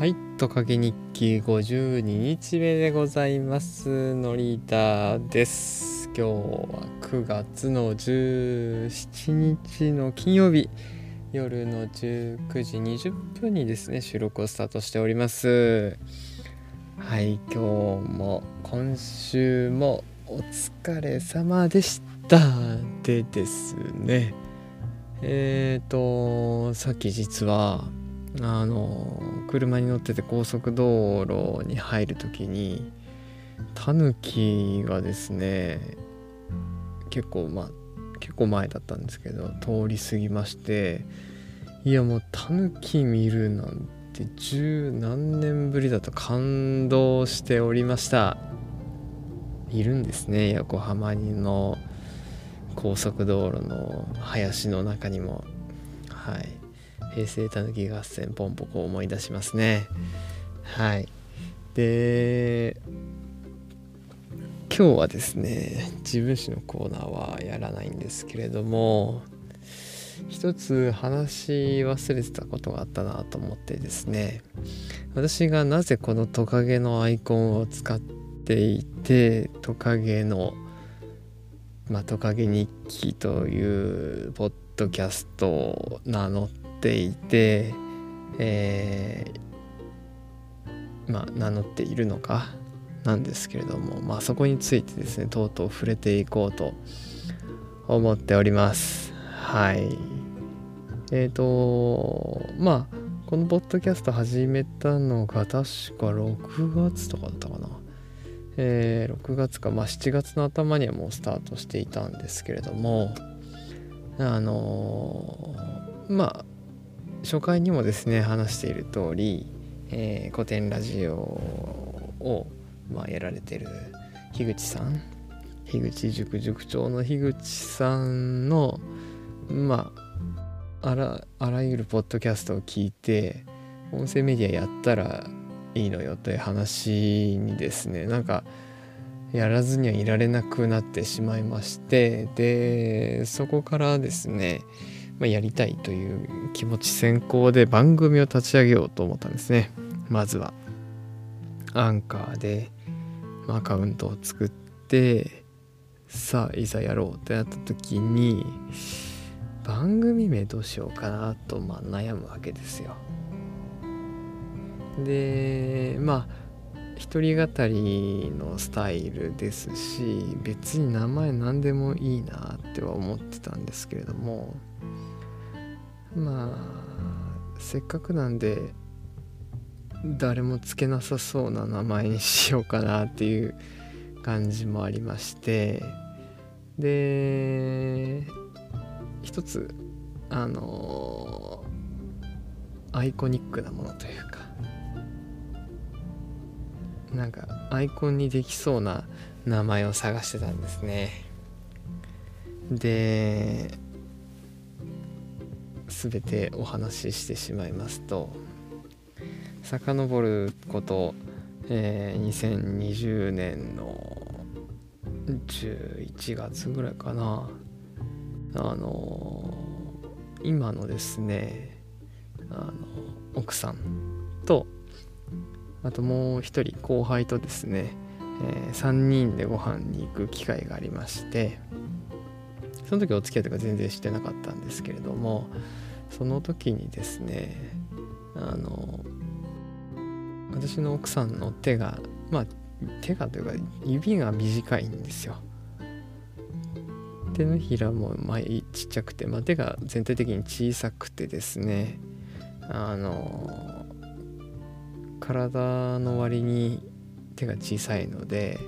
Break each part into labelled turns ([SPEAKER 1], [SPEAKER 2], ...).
[SPEAKER 1] はい、トカゲ日記52日目でございます。のりだです。今日は9月の17日の金曜日、夜の19時20分にですね、収録をスタートしております。はい、今日も今週もお疲れ様でした。でですね、えっ、と、さっき実は、あの車に乗ってて高速道路に入る時にタヌキがですね結構まあ結構前だったんですけど通り過ぎましていやもうタヌキ見るなんて十何年ぶりだと感動しておりました。いるんですね横浜の高速道路の林の中にも。はい。平成たぬき合戦ポンポコ思い出しますね。はい。で今日はですね自分史のコーナーはやらないんですけれども一つ話し忘れてたことがあったなと思ってですね私がなぜこのトカゲのアイコンを使っていてトカゲのまあトカゲ日記というポッドキャストを名乗っていて、えーまあ名乗っているのかなんですけれどもまあそこについてですねとうとう触れていこうと思っております。はい。えっ、とまあこのポッドキャスト始めたのが確か6月とかだったかな。えー6月かまあ7月の頭にはもうスタートしていたんですけれどもあのーまあ初回にもですね話している通り、えー古典ラジオを、まあ、やられてる樋口さん樋口塾塾長の樋口さんのまああらあらゆるポッドキャストを聞いて音声メディアやったらいいのよという話にですねなんかやらずにはいられなくなってしまいましてでそこからですねまあ、やりたいという気持ち先行で番組を立ち上げようと思ったんですね。まずはアンカーでアカウントを作ってさあいざやろうってなった時に番組名どうしようかなとまあ悩むわけですよ。でまあ一人語りのスタイルですし別に名前何でもいいなっては思ってたんですけれどもまあせっかくなんで誰もつけなさそうな名前にしようかなっていう感じもありましてで一つあのアイコニックなものというかなんかアイコンにできそうな名前を探してたんですね。で全てお話ししてしまいますと遡ること、えー2020年の11月ぐらいかな。あの今のですねあの奥さんとあともう一人後輩とですね、え3人でご飯に行く機会がありましてその時お付き合いとか全然してなかったんですけれどもその時にですねあの私の奥さんの手がまあ手がというか指が短いんですよ。手のひらもまあちっちゃくて、まあ、手が全体的に小さくてですねあの体の割に手が小さいので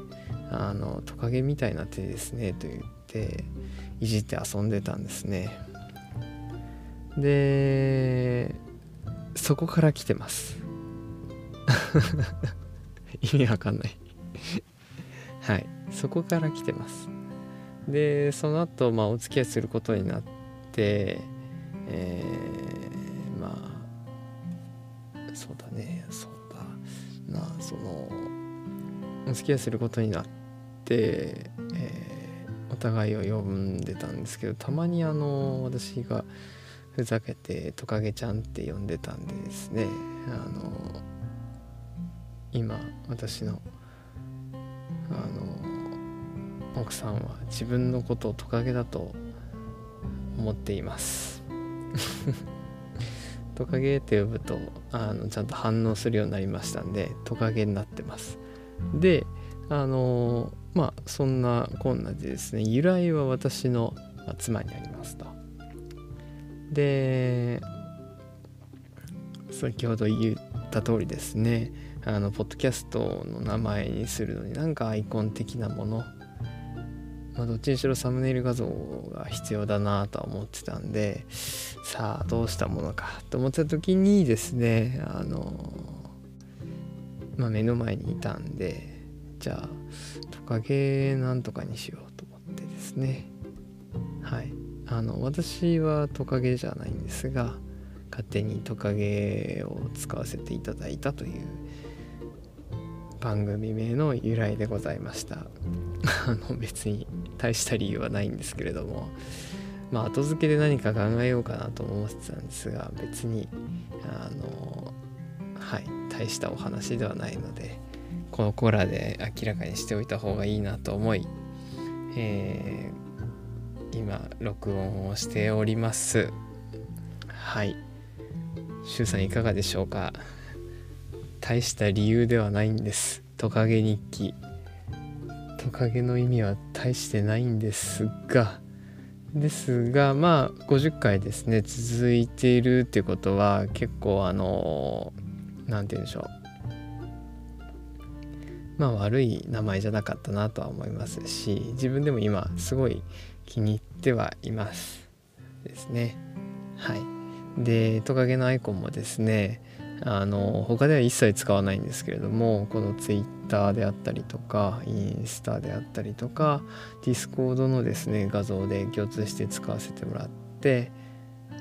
[SPEAKER 1] あのトカゲみたいな手ですねと言っていじって遊んでたんですね。でそこから来てます。意味わかんない。はい。そこから来てます。でその後まあお付き合いすることになってえー、まあそうだね。そうだなそのお付き合いすることになって、互いを呼んでたんですけどたまにあの私がふざけてトカゲちゃんって呼んでたんでですね。あの今私のあの奥さんは自分のことをトカゲだと思っています。トカゲって呼ぶとあのちゃんと反応するようになりましたんでトカゲになってます。であのまあそんなこんなでですね由来は私の妻にありますと。で先ほど言った通りですねあのポッドキャストの名前にするのになんかアイコン的なもの。まあ、どっちにしろサムネイル画像が必要だなとは思ってたんでさあどうしたものかと思ってた時にですねあのまあ目の前にいたんでじゃあトカゲなんとかにしようと思ってですね。はい。あの私はトカゲじゃないんですが勝手にトカゲを使わせていただいたという番組名の由来でございました。あの別に大した理由はないんですけれども。まあ後付けで何か考えようかなと思ってたんですが別にあのはい大したお話ではないので。このコーラで明らかにしておいた方がいいなと思い、えー、今録音をしております。はい。周さんいかがでしょうか？大した理由ではないんです。トカゲ日記。トカゲの意味は大してないんですが。ですがまあ50回ですね続いているっていうことは結構あの何て言うんでしょう。まあ悪い名前じゃなかったなとは思いますし自分でも今すごい気に入ってはいますですね。はい。でトカゲのアイコンもですねあの他では一切使わないんですけれどもこの Twitter であったりとかインスタであったりとか Discord のですね画像で共通して使わせてもらって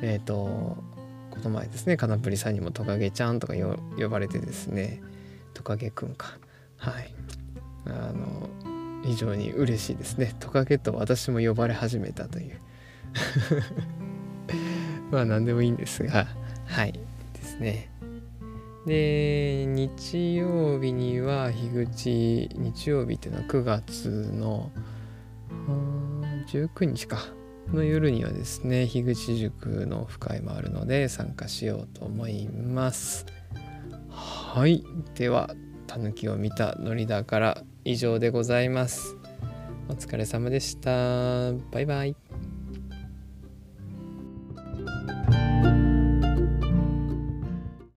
[SPEAKER 1] えっ、ー、とこの前ですねカナプリさんにもトカゲちゃんとか呼ばれてですねトカゲくんか。はい。あの非常に嬉しいですね。トカゲと私も呼ばれ始めたという。まあ何でもいいんですが。はい。ですね。で日曜日には樋口日曜日っていうのは9月の19日かの夜にはですね樋口塾のオフ会もあるので参加しようと思います。はい。ではたぬきを見たのりだから以上でございます。お疲れ様でした。バイバイ。